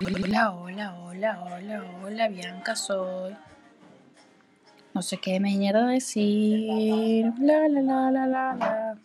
Hola, hola, hola, hola, hola, Bianca soy. No sé qué me mierda decir. La, la, la, la, la, la.